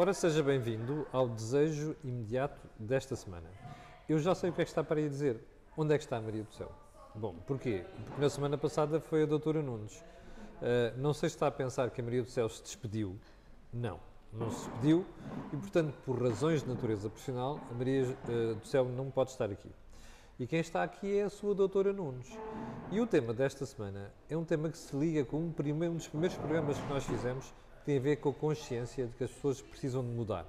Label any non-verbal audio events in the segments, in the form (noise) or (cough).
Ora, seja bem-vindo ao desejo imediato desta semana. Eu já sei o que é que está para aí dizer. Onde é que está a Maria do Céu? Bom, porquê? Porque na semana passada foi a doutora Nunes. Uh, não sei se está a pensar que a Maria do Céu se despediu. Não, não se despediu e, portanto, por razões de natureza profissional, a Maria uh, do Céu não pode estar aqui. E quem está aqui é a sua doutora Nunes. E o tema desta semana é um tema que se liga com um, primeiro, um dos primeiros programas que nós fizemos, que tem a ver com a consciência de que as pessoas precisam de mudar.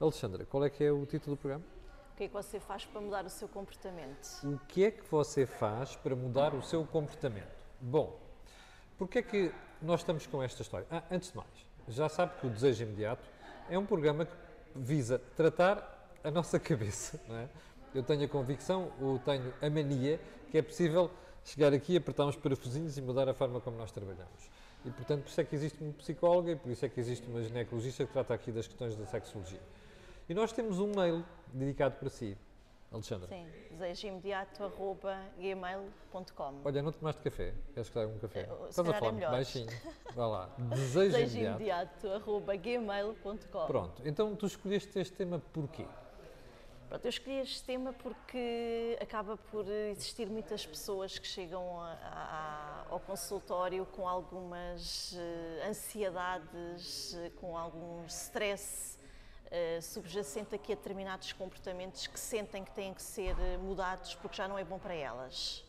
Alexandra, qual é que é o título do programa? O que é que você faz para mudar o seu comportamento? O que é que você faz para mudar o seu comportamento? Bom, porque é que nós estamos com esta história? Ah, antes de mais, já sabe que o Desejo Imediato é um programa que visa tratar a nossa (laughs) cabeça, não é? eu tenho a convicção, ou tenho a mania, que é possível chegar aqui, apertar uns parafusinhos e mudar a forma como nós trabalhamos. E, portanto, por isso é que existe uma psicóloga e por isso é que existe uma ginecologista que trata aqui das questões da sexologia. E nós temos um mail dedicado para si, Alexandra. Sim, desejoimediato.gmail.com Olha, não tomaste café? Queres que algum café? Uh, Estás a falar é baixinho. Vá lá. Desejoimediato.gmail.com Pronto, então tu escolheste este tema porquê? Pronto, eu escolhi este tema porque acaba por existir muitas pessoas que chegam a, a, ao consultório com algumas uh, ansiedades, uh, com algum stress uh, subjacente aqui a determinados comportamentos que sentem que têm que ser mudados porque já não é bom para elas.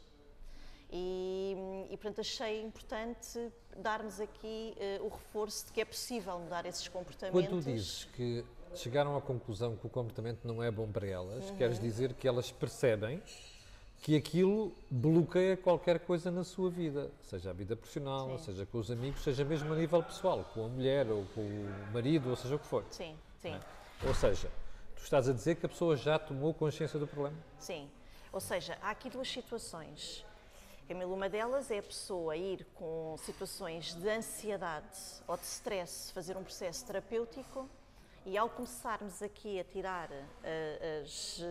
E, e portanto, achei importante darmos aqui o reforço de que é possível mudar esses comportamentos. Quando tu dizes que chegaram à conclusão que o comportamento não é bom para elas, uhum. queres dizer que elas percebem que aquilo bloqueia qualquer coisa na sua vida, seja a vida profissional, sim. seja com os amigos, seja mesmo a nível pessoal, com a mulher ou com o marido, ou seja o que for. Sim, sim. É? Ou seja, tu estás a dizer que a pessoa já tomou consciência do problema? Sim. Ou seja, há aqui duas situações. Camila, uma delas é a pessoa ir com situações de ansiedade ou de stress, fazer um processo terapêutico e ao começarmos aqui a tirar, a, as,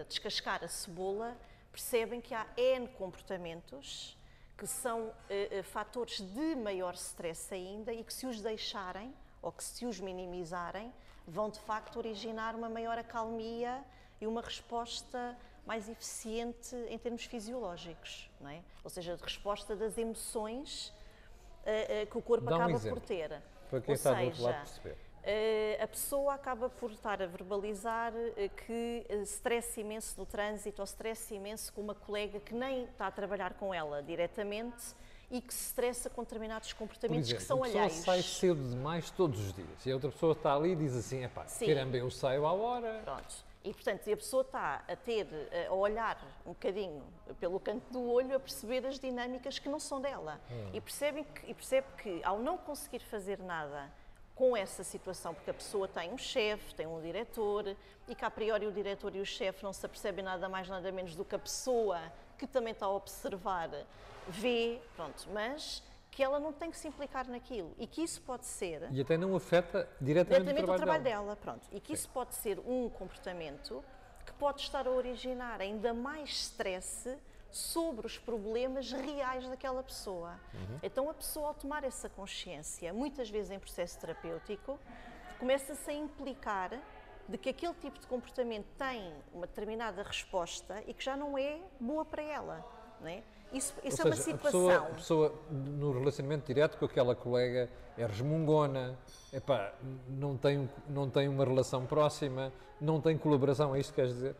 a descascar a cebola, percebem que há N comportamentos que são uh, fatores de maior stress ainda e que se os deixarem ou que se os minimizarem, vão de facto originar uma maior acalmia e uma resposta mais eficiente em termos fisiológicos, não é? Ou seja, de resposta das emoções uh, uh, que o corpo Dá acaba um por ter. Para quem Ou está seja, do outro lado perceber eh, a pessoa acaba por estar a verbalizar eh, que eh, stress imenso no trânsito ou stress imenso com uma colega que nem está a trabalhar com ela diretamente e que se estressa com determinados comportamentos exemplo, que são alheios. A pessoa sai cedo demais todos os dias e a outra pessoa está ali e diz assim, é pá, caramba, eu saio à hora. Pronto. E, portanto, a pessoa está a ter, a olhar um bocadinho pelo canto do olho, a perceber as dinâmicas que não são dela. Hum. E, percebe que, e percebe que, ao não conseguir fazer nada com essa situação, porque a pessoa tem um chefe, tem um diretor, e que a priori o diretor e o chefe não se apercebem nada mais, nada menos do que a pessoa que também está a observar vê, pronto, mas que ela não tem que se implicar naquilo e que isso pode ser. E até não afeta diretamente, diretamente o trabalho, o trabalho dela. dela. pronto. E que isso pode ser um comportamento que pode estar a originar ainda mais stress sobre os problemas reais daquela pessoa. Uhum. Então a pessoa, ao tomar essa consciência, muitas vezes em processo terapêutico, começa-se a implicar de que aquele tipo de comportamento tem uma determinada resposta e que já não é boa para ela. É? Isso, isso é uma situação. A pessoa, a pessoa, no relacionamento direto com aquela colega é resmungona, epá, não, tem, não tem uma relação próxima, não tem colaboração, é isto que queres dizer?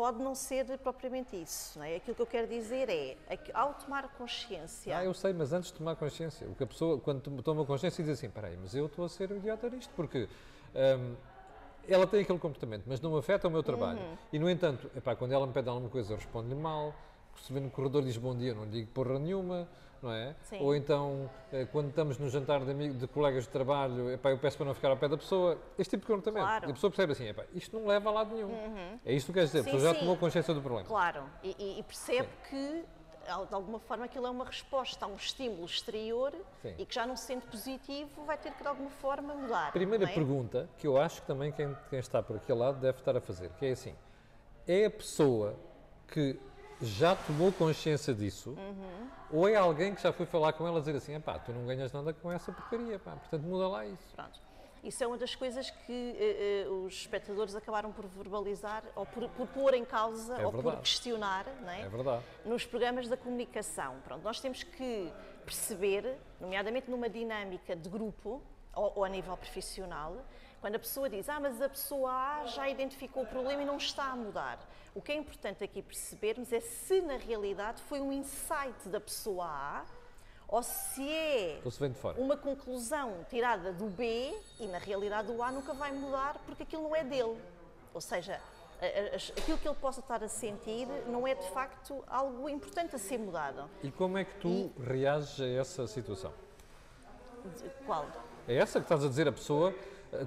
Pode não ser propriamente isso. Não é? Aquilo que eu quero dizer é, ao tomar consciência. Ah, eu sei, mas antes de tomar consciência, o que a pessoa, quando toma consciência, diz assim: peraí, mas eu estou a ser um idiota nisto, porque. Hum, ela tem aquele comportamento, mas não afeta o meu trabalho. Uhum. E, no entanto, epá, quando ela me pede alguma coisa, eu respondo-lhe mal se vê no corredor diz bom dia, não lhe digo porra nenhuma, não é? Sim. Ou então, eh, quando estamos no jantar de, amigos, de colegas de trabalho, epá, eu peço para não ficar ao pé da pessoa, este tipo de comportamento. Claro. E a pessoa percebe assim, epá, isto não leva a lado nenhum. Uhum. É isto que queres dizer, sim, a pessoa já sim. tomou consciência do problema. Claro, e, e percebe que de alguma forma aquilo é uma resposta a um estímulo exterior Sim. e que já não se sente positivo vai ter que de alguma forma mudar. Primeira é? pergunta que eu acho que também quem, quem, está por aquele lado deve estar a fazer, que é assim, é a pessoa que já tomou consciência disso, Uhum. ou é alguém que já foi falar com ela dizer assim, pá, tu não ganhas nada com essa porcaria, pá, portanto muda lá isso. Pronto. Isso é uma das coisas que eh, eh, os espectadores acabaram por verbalizar ou por, por pôr em causa É ou por verdade. questionar não é? É verdade. nos programas da comunicação. Pronto, nós temos que perceber, nomeadamente numa dinâmica de grupo ou, ou a nível profissional, quando a pessoa diz, ah, mas a pessoa A já identificou o problema e não está a mudar. O que é importante aqui percebermos é se na realidade foi um insight da pessoa A ou se é uma conclusão tirada do B e na realidade o A nunca vai mudar porque aquilo não é dele. Ou seja, aquilo que ele possa estar a sentir não é de facto algo importante a ser mudado. E como é que tu reages a essa situação? Qual? É essa que estás a dizer a pessoa,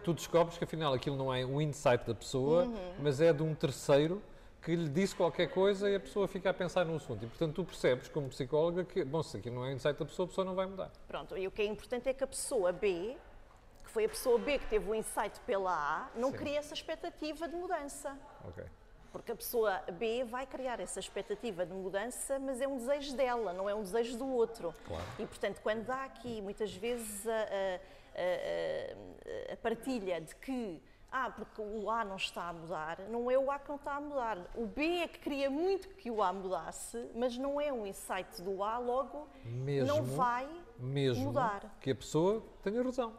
tu descobres que afinal aquilo não é um insight da pessoa, Uhum. mas é de um terceiro que lhe disse qualquer coisa e a pessoa fica a pensar no assunto. E portanto tu percebes, como psicóloga, que, bom, se aquilo não é insight da pessoa, a pessoa não vai mudar. Pronto, e o que é importante é que a pessoa B, que foi a pessoa B que teve o insight pela A, não Sim. cria essa expectativa de mudança. Ok. Porque a pessoa B vai criar essa expectativa de mudança, mas é um desejo dela, não é um desejo do outro. Claro. E, portanto, quando dá aqui muitas vezes a, a- a- a partilha de que, ah, porque o A não está a mudar, não é o A que não está a mudar. O B é que queria muito que o A mudasse, mas não é um insight do A, logo Mesmo, não vai mesmo mudar. que a pessoa tenha razão.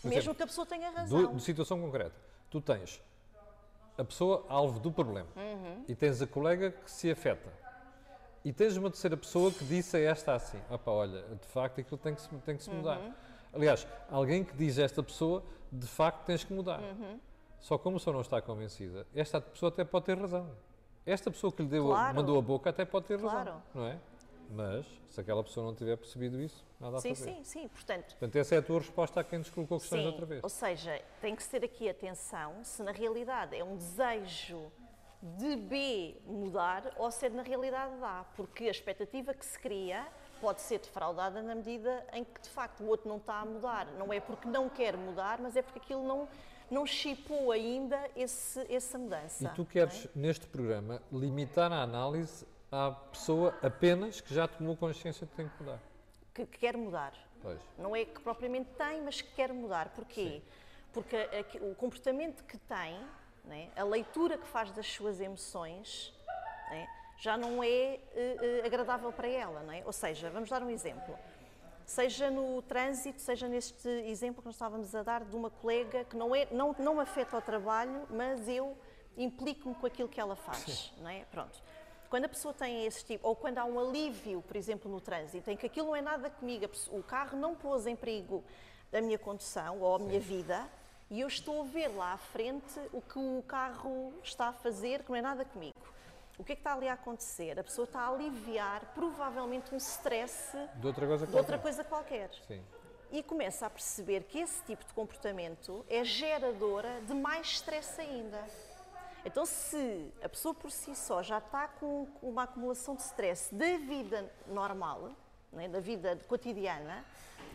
Por Mesmo exemplo, que a pessoa tenha do- razão. de situação concreta, tu tens a pessoa alvo do problema Uhum. e tens a colega que se afeta. E tens uma terceira pessoa que disse a esta assim: opa, olha, de facto aquilo tem que se, tem que se mudar. Uhum. Aliás, alguém que diz a esta pessoa, de facto tens que mudar. Uhum. Só como a pessoa não está convencida, esta pessoa até pode ter razão. Esta pessoa que lhe deu, Claro. mandou a boca até pode ter razão, Claro. não é? Mas, se aquela pessoa não tiver percebido isso, nada a Sim, fazer. sim, sim. Portanto, Portanto, essa é a tua resposta a quem nos colocou questões Sim, outra vez. ou seja, tem que ter aqui atenção se na realidade é um desejo de B mudar ou se é na realidade de A, porque a expectativa que se cria pode ser defraudada na medida em que de facto o outro não está a mudar. Não é porque não quer mudar, mas é porque aquilo não, não chipou ainda esse, essa mudança. E tu não é? queres, neste programa, limitar a análise à pessoa apenas que já tomou consciência de que tem que mudar. que, que quer mudar. Pois. Não é que propriamente tem, mas que quer mudar. Porquê? Porque aqui- o comportamento que tem, né, a leitura que faz das suas emoções, né, já não é eh, agradável para ela. Não é? Ou seja, vamos dar um exemplo. Seja no trânsito, seja neste exemplo que nós estávamos a dar de uma colega que não, é, não, não afeta ao trabalho, mas eu implico-me com aquilo que ela faz. Não é? Pronto. Quando a pessoa tem esse tipo, ou quando há um alívio, por exemplo, no trânsito, em que aquilo não é nada comigo, o carro não pôs em perigo a minha condução ou a minha vida, e eu estou a ver lá à frente o que o carro está a fazer, que não é nada comigo. O que é que está ali a acontecer? A pessoa está a aliviar provavelmente um stress De outra coisa de outra qualquer. coisa qualquer. Sim. E começa a perceber que esse tipo de comportamento é geradora de mais stress ainda. Então, se a pessoa por si só já está com uma acumulação de stress da vida normal, né, da vida cotidiana,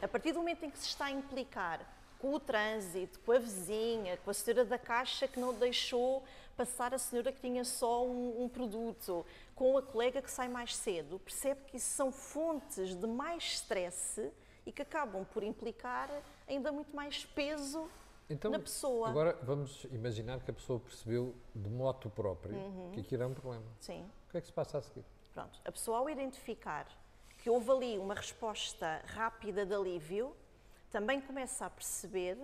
a partir do momento em que se está a implicar com o trânsito, com a vizinha, com a senhora da caixa que não deixou passar a senhora que tinha só um, um produto, com a colega que sai mais cedo, percebe que isso são fontes de mais stress e que acabam por implicar ainda muito mais peso Então, na pessoa. agora vamos imaginar que a pessoa percebeu de moto próprio Uhum. que aquilo é um problema. Sim. O que é que se passa a seguir? Pronto, a pessoa ao identificar que houve ali uma resposta rápida de alívio, também começa a perceber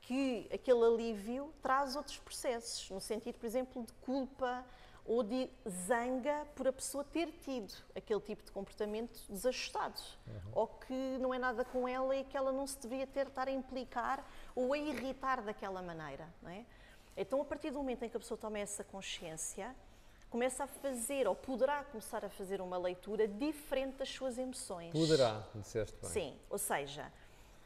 que aquele alívio traz outros processos, no sentido, por exemplo, de culpa ou de zanga por a pessoa ter tido aquele tipo de comportamento desajustado, ou que não é nada com ela e que ela não se devia ter estar a implicar ou a irritar daquela maneira, não é? Então, a partir do momento em que a pessoa toma essa consciência, começa a fazer, ou poderá começar a fazer uma leitura diferente das suas emoções. Poderá, disseste bem. Sim, ou seja,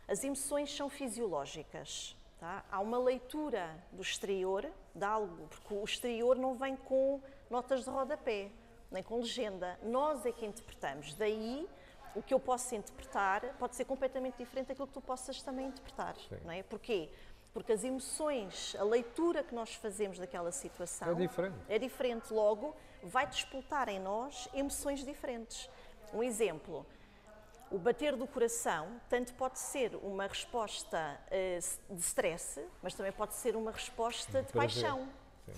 as emoções são fisiológicas. Tá? Há uma leitura do exterior de algo, porque o exterior não vem com notas de rodapé, nem com legenda. Nós é que interpretamos. Daí, o que eu posso interpretar pode ser completamente diferente daquilo que tu possas também interpretar. Sim. Não é? Porquê? Porque as emoções, a leitura que nós fazemos daquela situação É diferente. é diferente. Logo, vai disputar em nós emoções diferentes. Um exemplo, o bater do coração tanto pode ser uma resposta eh, de stress, mas também pode ser uma resposta de prazer. paixão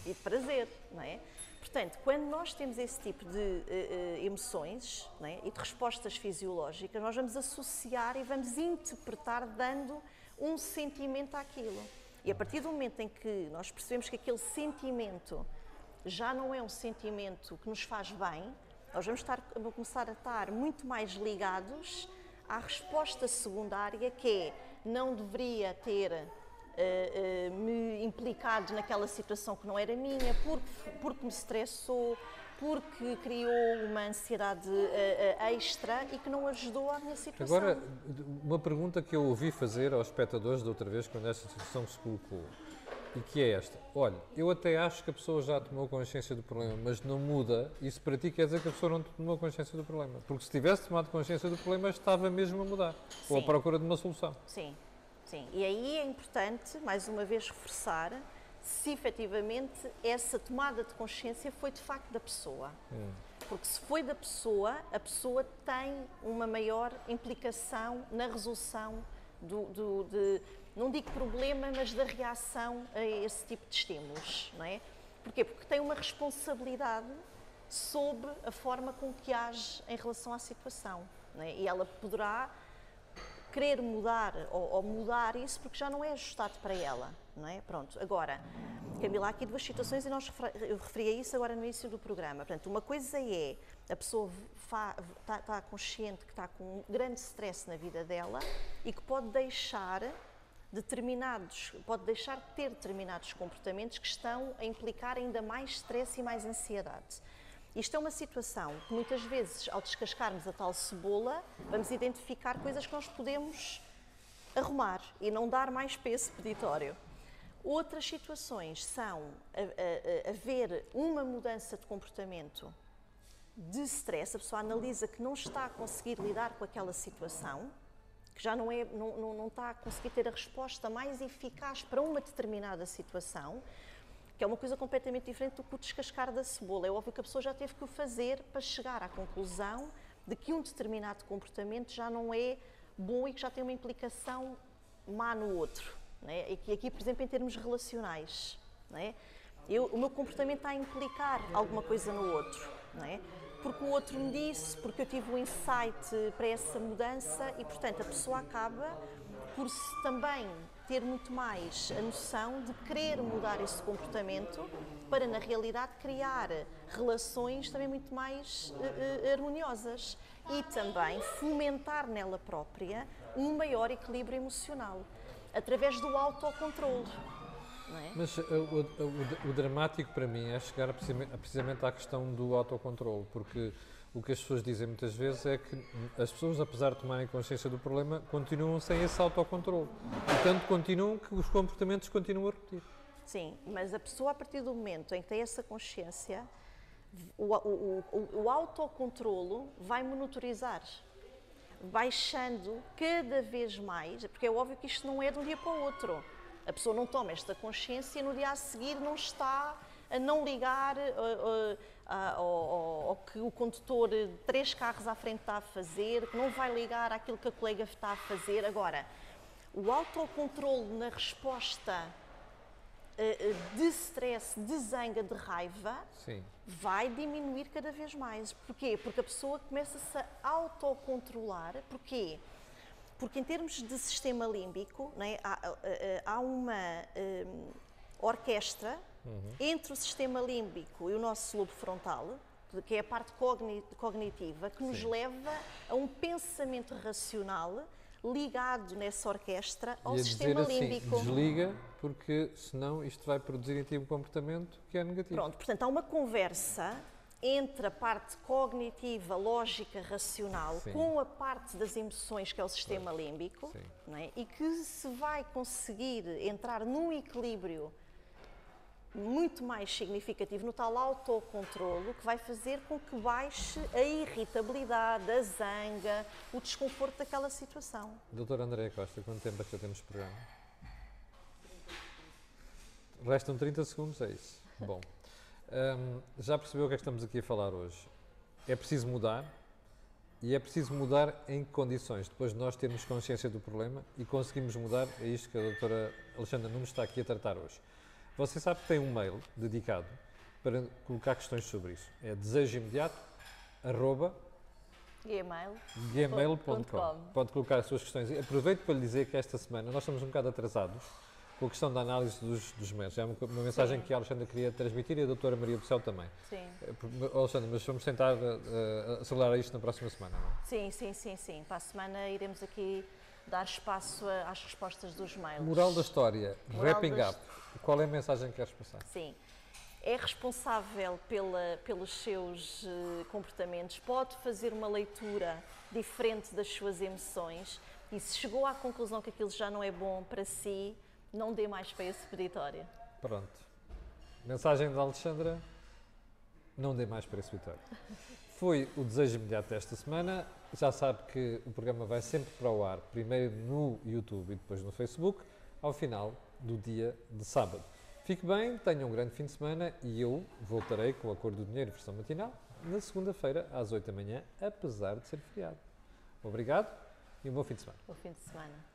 e de prazer, não é? Portanto, quando nós temos esse tipo de eh, emoções é? e de respostas fisiológicas, nós vamos associar e vamos interpretar dando um sentimento àquilo. E a partir do momento em que nós percebemos que aquele sentimento já não é um sentimento que nos faz bem, nós vamos, estar, vamos começar a estar muito mais ligados à resposta secundária, que é não deveria ter eh, eh, me implicado naquela situação que não era minha, porque, porque me estressou, porque criou uma ansiedade eh, extra e que não ajudou à minha situação. Agora, uma pergunta que eu ouvi fazer aos espectadores da outra vez, quando esta situação se colocou, e que é esta: olha, eu até acho que a pessoa já tomou consciência do problema, mas não muda, isso para ti quer dizer que a pessoa não tomou consciência do problema. Porque se tivesse tomado consciência do problema, estava mesmo a mudar, ou à Sim. procura de uma solução. Sim, sim. E aí é importante, mais uma vez, reforçar se efetivamente essa tomada de consciência foi de facto da pessoa. Porque se foi da pessoa, a pessoa tem uma maior implicação na resolução do, do- de, não digo problema, mas da reação a esse tipo de estímulos, não é? Porquê? Porque tem uma responsabilidade sobre a forma com que age em relação à situação, não é? E ela poderá querer mudar ou, ou mudar isso porque já não é ajustado para ela, não é? Pronto, agora, Camila, há aqui duas situações e nós eu referi a isso agora no início do programa. Portanto, uma coisa é a pessoa está, está consciente que está com um grande stress na vida dela e que pode deixar determinados, pode deixar de ter determinados comportamentos que estão a implicar ainda mais stress e mais ansiedade. Isto é uma situação que muitas vezes, ao descascarmos a tal cebola, vamos identificar coisas que nós podemos arrumar e não dar mais peso peditório. Outras situações são haver uma mudança de comportamento de stress, a pessoa analisa que não está a conseguir lidar com aquela situação, que já não, é, não, não, não está a conseguir ter a resposta mais eficaz para uma determinada situação, que é uma coisa completamente diferente do que o descascar da cebola. É óbvio que a pessoa já teve que o fazer para chegar à conclusão de que um determinado comportamento já não é bom e que já tem uma implicação má no outro. Né? E que aqui, por exemplo, em termos relacionais, né? Eu, o meu comportamento está a implicar alguma coisa no outro, não é? Porque o outro me disse, porque eu tive um insight para essa mudança e, portanto, a pessoa acaba por se também ter muito mais a noção de querer mudar esse comportamento para, na realidade, criar relações também muito mais eh, harmoniosas e também fomentar nela própria um maior equilíbrio emocional através do autocontrole. É? Mas uh, o, o- o dramático para mim é chegar precisamente, à questão do autocontrole, porque o que as pessoas dizem muitas vezes é que as pessoas, apesar de tomarem consciência do problema, continuam sem esse autocontrole. E tanto continuam que os comportamentos continuam a repetir. Sim, mas a pessoa, a partir do momento em que tem essa consciência, o, o, o, o autocontrolo vai monitorizar, baixando cada vez mais, porque é óbvio que isto não é de um dia para o outro. A pessoa não toma esta consciência e no dia a seguir não está a não ligar uh, a- ao, que o condutor três carros à frente está a fazer, que não vai ligar àquilo que a colega está a fazer. Agora, o autocontrole na resposta eh, eh, de stress, de zanga, de raiva, Sim. vai diminuir cada vez mais. Porquê? Porque a pessoa começa-se a autocontrolar. Porquê? Porque em termos de sistema límbico, né, há, eh, eh, há uma eh, orquestra entre o sistema límbico e o nosso lobo frontal, que é a parte cogni- cognitiva, que nos Sim. leva a um pensamento racional ligado nessa orquestra ao sistema assim, límbico. desliga, porque senão isto vai produzir em ti um comportamento que é negativo. Pronto, portanto, há uma conversa entre a parte cognitiva, lógica, racional, Sim. com a parte das emoções, que é o sistema límbico, Sim. não é? e que se vai conseguir entrar num equilíbrio muito mais significativo no tal autocontrolo que vai fazer com que baixe a irritabilidade, a zanga, o desconforto daquela situação. Doutor André Costa, quanto tempo é que já temos programa? Restam 30 segundos, é isso. Bom, hum, já percebeu o que é que estamos aqui a falar hoje? É preciso mudar e é preciso mudar em que condições? Depois de nós termos consciência do problema e conseguimos mudar, é isto que a doutora Alexandra Nunes está aqui a tratar hoje. Você sabe que tem um mail dedicado para colocar questões sobre isso. É desejo imediato, arroba, Gmail. gmail.com. Pode colocar as suas questões. Aproveito para lhe dizer que esta semana nós estamos um bocado atrasados com a questão da análise dos, dos mails. É uma, uma mensagem Sim. que a Alexandra queria transmitir e a doutora Maria do Céu também. Sim. Eh, por- Alexandra, mas vamos tentar eh, acelerar isto na próxima semana, não é? Sim, sim, sim, sim. Para a semana iremos aqui dar espaço a- às respostas dos mails. Moral da história, Moral wrapping da up. Qual é a mensagem que queres passar? Sim. É responsável pela- pelos seus eh, comportamentos, pode fazer uma leitura diferente das suas emoções e se chegou à conclusão que aquilo já não é bom para si, não dê mais para esse peditório. Pronto. Mensagem da Alexandra, não dê mais para esse vitório. Foi o desejo imediato desta semana. Já sabe que o programa vai sempre para o ar, primeiro no YouTube e depois no Facebook, ao final do dia de sábado. Fique bem, tenha um grande fim de semana e eu voltarei com a cor do dinheiro versão matinal na segunda-feira às 8 da manhã, apesar de ser feriado. Obrigado e um bom fim de semana. O fim de semana.